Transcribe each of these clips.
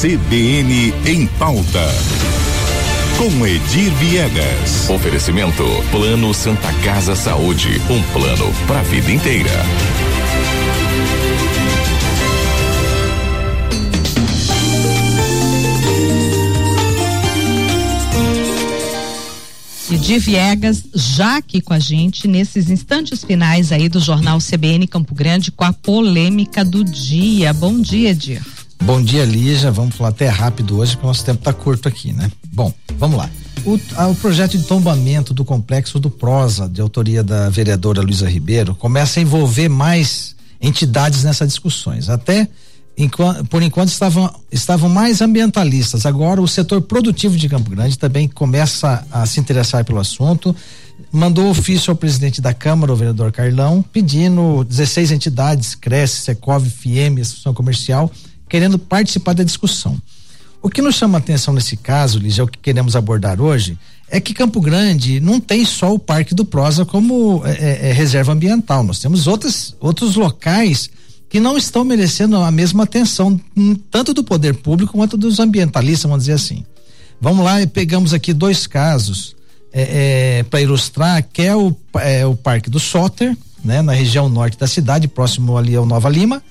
CBN em pauta. Com Edir Viegas. Oferecimento Plano Santa Casa Saúde, um plano para a vida inteira. Edir Viegas, já aqui com a gente, nesses instantes finais aí do Jornal CBN Campo Grande, com a polêmica do dia. Bom dia, Edir. Bom dia, Lígia. Vamos falar até rápido hoje, porque o nosso tempo está curto aqui, né? Bom, vamos lá. O, a, o, projeto de tombamento do complexo do Prosa, de autoria da vereadora Luísa Ribeiro, começa a envolver mais entidades nessas discussões. Até por enquanto estavam, estavam mais ambientalistas. Agora o setor produtivo de Campo Grande também começa a se interessar pelo assunto. Mandou ofício ao presidente da Câmara, o vereador Carlão, pedindo 16 entidades, Cresce, Secov, FIEM, Associação Comercial, querendo participar da discussão. O que nos chama a atenção nesse caso, Lígia, é o que queremos abordar hoje, é que Campo Grande não tem só o Parque do Prosa como é, é, é reserva ambiental. Nós temos outras, outros locais que não estão merecendo a mesma atenção, hum, tanto do poder público quanto dos ambientalistas, vamos dizer assim. Vamos lá, pegamos aqui dois casos é, é, para ilustrar, que é o, é o Parque do Soter, né, na região norte da cidade, próximo ali ao Nova Lima,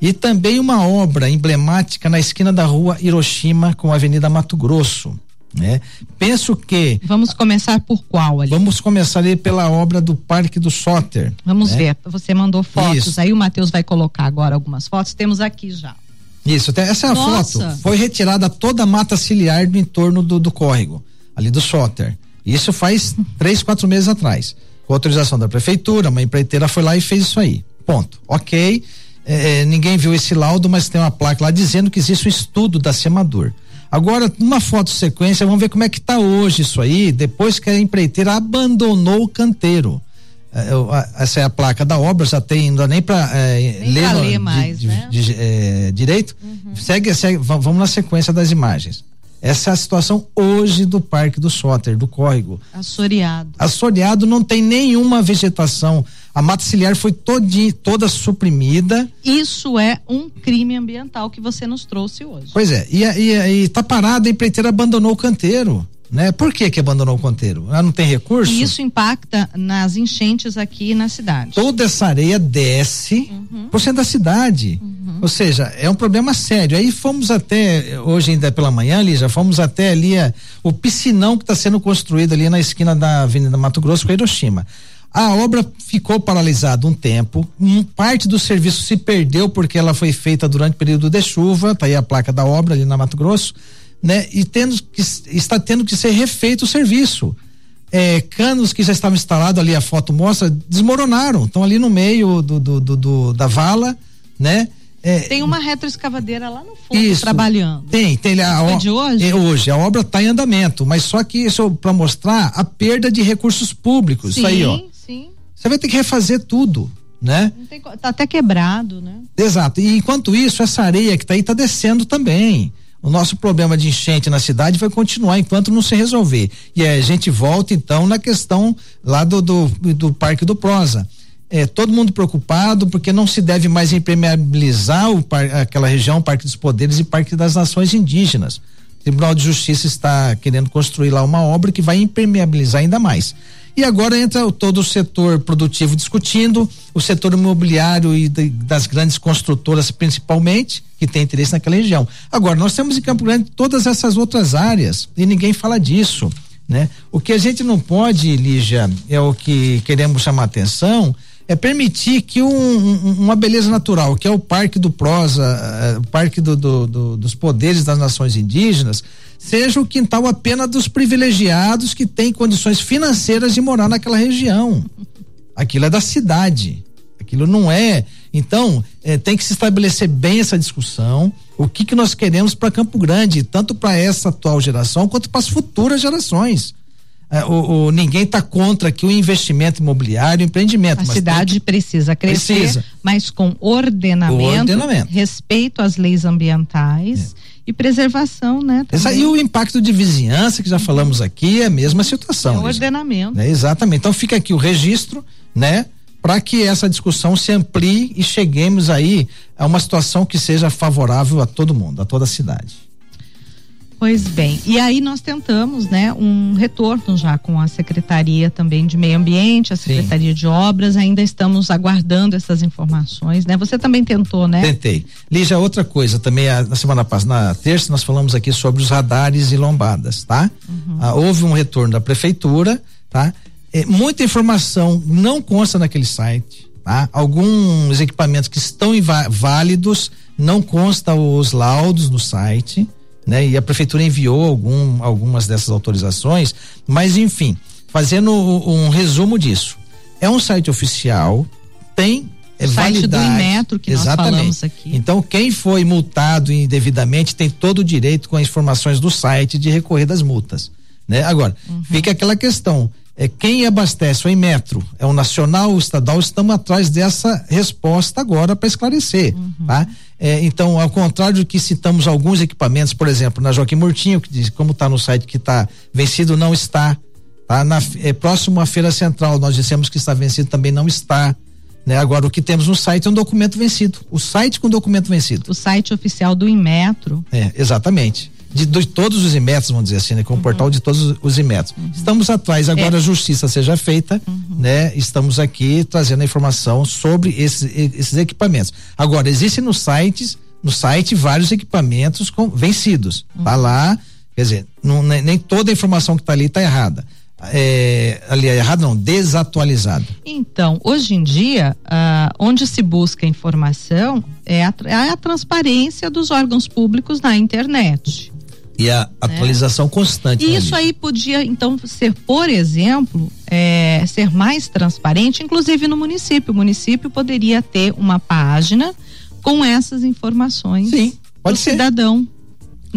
e também uma obra emblemática na esquina da rua Hiroshima com a Avenida Mato Grosso. Né? Penso que. Vamos começar por qual ali? Vamos começar ali pela obra do Parque do Soter. Vamos né? ver. Você mandou fotos. Isso. Aí o Matheus vai colocar agora algumas fotos. Temos aqui já. Isso, essa é Nossa. foto foi retirada toda a mata ciliar do entorno do, do córrego, ali do Soter. Isso faz três, quatro meses atrás. Com autorização da prefeitura, uma empreiteira foi lá e fez isso aí. Ponto. Ok. É, é ninguém viu esse laudo, mas tem uma placa lá dizendo que existe um estudo da Semador. Agora, uma foto sequência, vamos ver como é que está hoje isso aí, depois que a empreiteira abandonou o canteiro. É, essa é a placa da obra, já tem, não dá nem para é, ler, ler mais, de, né? de, é, direito. Uhum. Segue, segue, vamos na sequência das imagens. Essa é a situação hoje do Parque do Soter, do córrego. Assoreado. Assoreado não tem nenhuma vegetação. A mata ciliar foi toda suprimida. Isso é um crime ambiental que você nos trouxe hoje. Pois é, e, e, e tá parado, a empreiteira abandonou o canteiro né? Por que que abandonou o canteiro? Ela não tem recurso? E isso impacta nas enchentes aqui na cidade. Toda essa areia desce uhum. por cento da cidade. Uhum. Ou seja, é um problema sério. Aí fomos até, hoje ainda pela manhã, Lígia, fomos até ali a, o piscinão que está sendo construído ali na esquina da Avenida Mato Grosso com Hiroshima. A obra ficou paralisada um tempo, parte do serviço se perdeu porque ela foi feita durante o período de chuva, tá aí a placa da obra ali na Mato Grosso né? E tendo que, está tendo que ser refeito o serviço. É, canos que já estavam instalados ali, a foto mostra, desmoronaram, estão ali no meio do, do, do, do da vala, né? É, tem uma retroescavadeira lá no fundo isso, trabalhando. Tem, tem a, a, de hoje? É hoje, a obra está em andamento, mas só que isso para mostrar a perda de recursos públicos, sim, isso aí, ó. Você vai ter que refazer tudo, né? Tem, tá até quebrado, né? Exato. E enquanto isso, essa areia que está aí está descendo também o nosso problema de enchente na cidade vai continuar enquanto não se resolver. E a gente volta então na questão lá do, do, do Parque do Prosa. É, todo mundo preocupado porque não se deve mais impermeabilizar o, aquela região, Parque dos Poderes e Parque das Nações Indígenas. O Tribunal de Justiça está querendo construir lá uma obra que vai impermeabilizar ainda mais. E agora entra todo o setor produtivo discutindo, o setor imobiliário e de, das grandes construtoras principalmente, que tem interesse naquela região. Agora, nós temos em Campo Grande todas essas outras áreas e ninguém fala disso. Né? O que a gente não pode, Lígia, é o que queremos chamar atenção, é permitir que um, um, uma beleza natural, que é o Parque do Prosa, uh, o Parque do, do, do, dos Poderes das Nações Indígenas, seja o quintal apenas dos privilegiados que têm condições financeiras de morar naquela região. Aquilo é da cidade. Aquilo não é. Então, eh, tem que se estabelecer bem essa discussão. O que, que nós queremos para Campo Grande, tanto para essa atual geração quanto para as futuras gerações. É, o, o, ninguém está contra que o investimento imobiliário, o empreendimento. A cidade precisa crescer, precisa. mas com ordenamento, ordenamento, respeito às leis ambientais é. e preservação, né? Essa, e o impacto de vizinhança que já falamos aqui é a mesma situação. É o ordenamento. É, exatamente. Então fica aqui o registro, né? Para que essa discussão se amplie e cheguemos aí a uma situação que seja favorável a todo mundo, a toda a cidade. Pois bem, e aí nós tentamos, né, um retorno já com a Secretaria também de Meio Ambiente, a Secretaria Sim. de Obras, ainda estamos aguardando essas informações, né? Você também tentou, né? Tentei. Lígia, outra coisa também, na semana passada, na terça, nós falamos aqui sobre os radares e lombadas, tá? Uhum. Ah, houve um retorno da prefeitura, tá? É, muita informação não consta naquele site, tá? Alguns equipamentos que estão válidos, não consta os laudos no site, né? E a prefeitura enviou algum, algumas dessas autorizações, mas enfim, fazendo um, um resumo disso. É um site oficial, tem é o site do Inmetro que Exatamente. nós falamos aqui. Então, quem foi multado indevidamente tem todo o direito com as informações do site de recorrer das multas, né? Agora, uhum. fica aquela questão, é quem abastece o Inmetro, é o nacional, o estadual, estamos atrás dessa resposta agora para esclarecer, uhum. tá? É, então, ao contrário do que citamos alguns equipamentos, por exemplo, na Joaquim Murtinho, que diz, como está no site que está vencido, não está. Tá? Na, é, próximo à Feira Central, nós dissemos que está vencido, também não está. Né? Agora, o que temos no site é um documento vencido. O site com documento vencido. O site oficial do Inmetro. É, exatamente de, de, todos os imetros, vamos dizer assim, né? Com uhum. o portal de todos os imetros. Uhum. Estamos atrás, agora é. a justiça seja feita, uhum. né? Estamos aqui trazendo a informação sobre esses, esses equipamentos. Agora, existem nos sites, no site vários equipamentos com, vencidos. Tá uhum. lá, quer dizer, não, nem, nem toda a informação que está ali está errada é, ali é errado não, desatualizado. Então, hoje em dia, ah, onde se busca informação é a, é a, transparência dos órgãos públicos na internet. E a atualização né? constante. E isso aí podia, então, ser, por exemplo, é, ser mais transparente, inclusive no município. O município poderia ter uma página com essas informações. Sim, pode ser. cidadão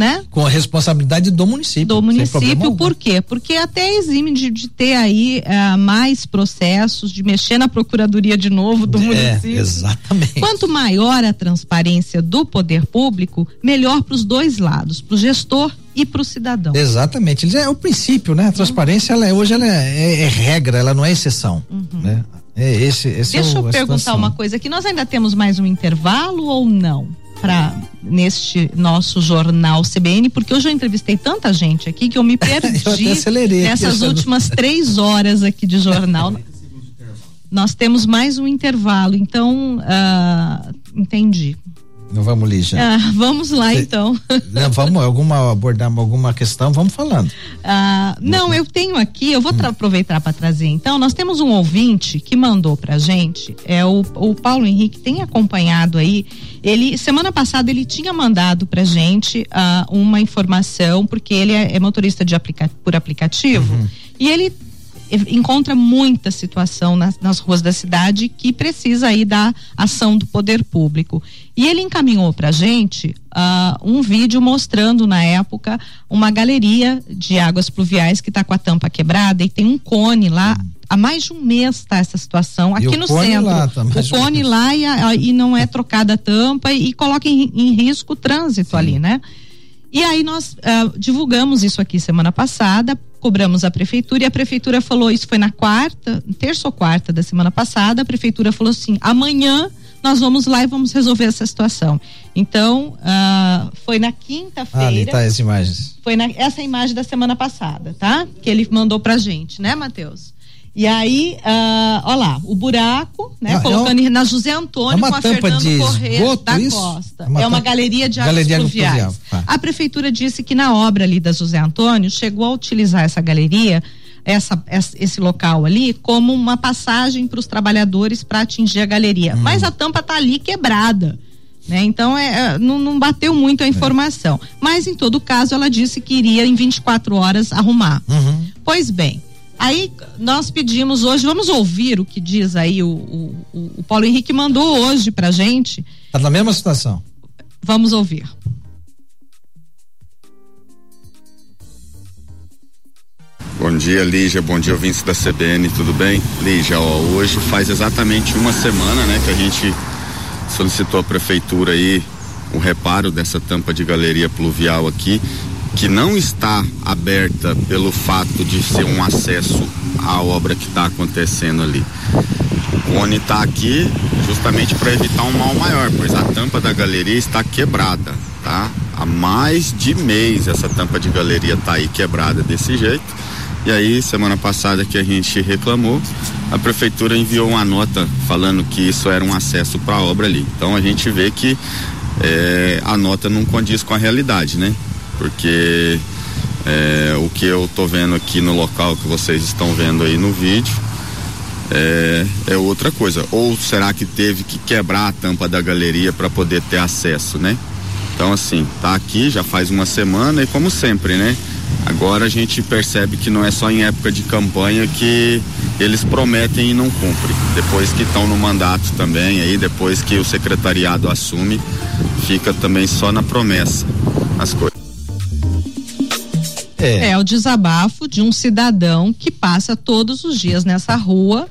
né? Com a responsabilidade do município. Do município, por quê? Porque até exime de, de ter aí uh, mais processos, de mexer na procuradoria de novo do é, município. Exatamente. Quanto maior a transparência do poder público, melhor para os dois lados, para o gestor e para o cidadão. Exatamente. É o princípio, né? A transparência, ela é, hoje ela é, é, é, regra, ela não é exceção. Uhum. Né? É esse, esse Deixa é o, eu perguntar situação. uma coisa aqui. Nós ainda temos mais um intervalo ou não? Para neste nosso jornal CBN, porque hoje eu entrevistei tanta gente aqui que eu me perdi eu nessas últimas três horas aqui de jornal. Nós temos mais um intervalo, então uh, entendi. Não vamos, Lígia. Ah, vamos lá, então. Não, vamos alguma abordar alguma questão, vamos falando. Ah, não, eu tenho aqui, eu vou hum. aproveitar para trazer. Então, nós temos um ouvinte que mandou pra gente, é o, o Paulo Henrique tem acompanhado aí. Ele semana passada ele tinha mandado pra gente ah, uma informação porque ele é, é motorista de aplica, por aplicativo uhum. e ele encontra muita situação nas, nas ruas da cidade que precisa aí da ação do poder público. E ele encaminhou para a gente uh, um vídeo mostrando na época uma galeria de águas pluviais que está com a tampa quebrada e tem um cone lá. Há mais de um mês está essa situação aqui no centro. Lá, tá o cone lá e, a, e, não é trocada a tampa e, e coloca em, em, risco o trânsito Sim. ali, né? E aí nós uh, divulgamos isso aqui semana passada, cobramos a prefeitura e a prefeitura falou, isso foi na quarta, terça ou quarta da semana passada, a prefeitura falou assim, amanhã nós vamos lá e vamos resolver essa situação. Então, uh, foi na quinta-feira. Ah, ali tá as imagens. Foi na, essa imagem da semana passada, tá? Que ele mandou pra gente, né, Matheus? E aí, uh, ó lá, o buraco, né? É, colocando é um, na José Antônio é com a Fernando Correia da isso? Costa. É uma, é uma galeria de águas galeria pluviais. Tá. A prefeitura disse que na obra ali da José Antônio chegou a utilizar essa galeria, essa, esse local ali, como uma passagem para os trabalhadores para atingir a galeria. Hum. Mas a tampa tá ali quebrada. Né? Então é, é, não, não, bateu muito a informação. É. Mas em todo caso, ela disse que iria em 24 horas arrumar. Uhum. Pois bem, Aí nós pedimos hoje, vamos ouvir o que diz aí o, o, o Paulo Henrique mandou hoje pra gente. Tá na mesma situação. Vamos ouvir. Bom dia, Lígia. Bom dia, ouvintes da CBN. Tudo bem? Lígia, ó, hoje faz exatamente uma semana, né, que a gente solicitou à prefeitura aí o reparo dessa tampa de galeria pluvial aqui que não está aberta pelo fato de ser um acesso à obra que está acontecendo ali. O Cone está aqui justamente para evitar um mal maior, pois a tampa da galeria está quebrada, tá? há mais de mês essa tampa de galeria tá aí quebrada desse jeito. E aí, semana passada que a gente reclamou, a prefeitura enviou uma nota falando que isso era um acesso para a obra ali. Então a gente vê que é, a nota não condiz com a realidade, né? Porque é, o que eu tô vendo aqui no local que vocês estão vendo aí no vídeo é, é outra coisa. Ou será que teve que quebrar a tampa da galeria para poder ter acesso, né? Então assim, tá aqui já faz uma semana e como sempre, né? Agora a gente percebe que não é só em época de campanha que eles prometem e não cumprem. Depois que estão no mandato também, aí depois que o secretariado assume, fica também só na promessa as coisas. É. é o desabafo de um cidadão que passa todos os dias nessa rua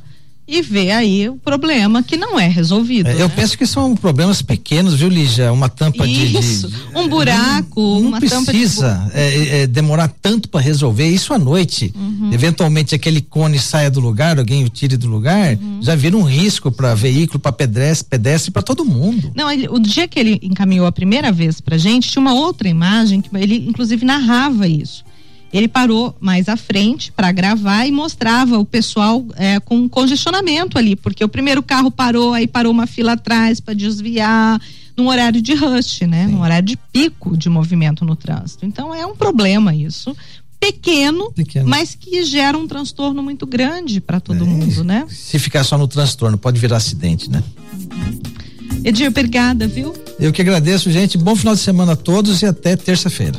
e vê aí o problema que não é resolvido. É, né? Eu penso que são problemas pequenos, viu, Lígia? Uma tampa isso, de, de. um buraco, não, não uma precisa tampa de... é, é, demorar tanto para resolver isso à noite. Uhum. Eventualmente aquele cone saia do lugar, alguém o tire do lugar, uhum. já vira um risco para veículo, para pedestre, pedestre para todo mundo. Não, ele, o dia que ele encaminhou a primeira vez pra gente, tinha uma outra imagem que ele inclusive narrava isso ele parou mais à frente para gravar e mostrava o pessoal é, com congestionamento ali, porque o primeiro carro parou, aí parou uma fila atrás para desviar, num horário de rush, né? Sim. Num horário de pico de movimento no trânsito. Então é um problema isso. Pequeno, Pequeno. mas que gera um transtorno muito grande para todo é, mundo, né? Se ficar só no transtorno, pode virar acidente, né? Edir, obrigada, viu? Eu que agradeço, gente. Bom final de semana a todos e até terça-feira.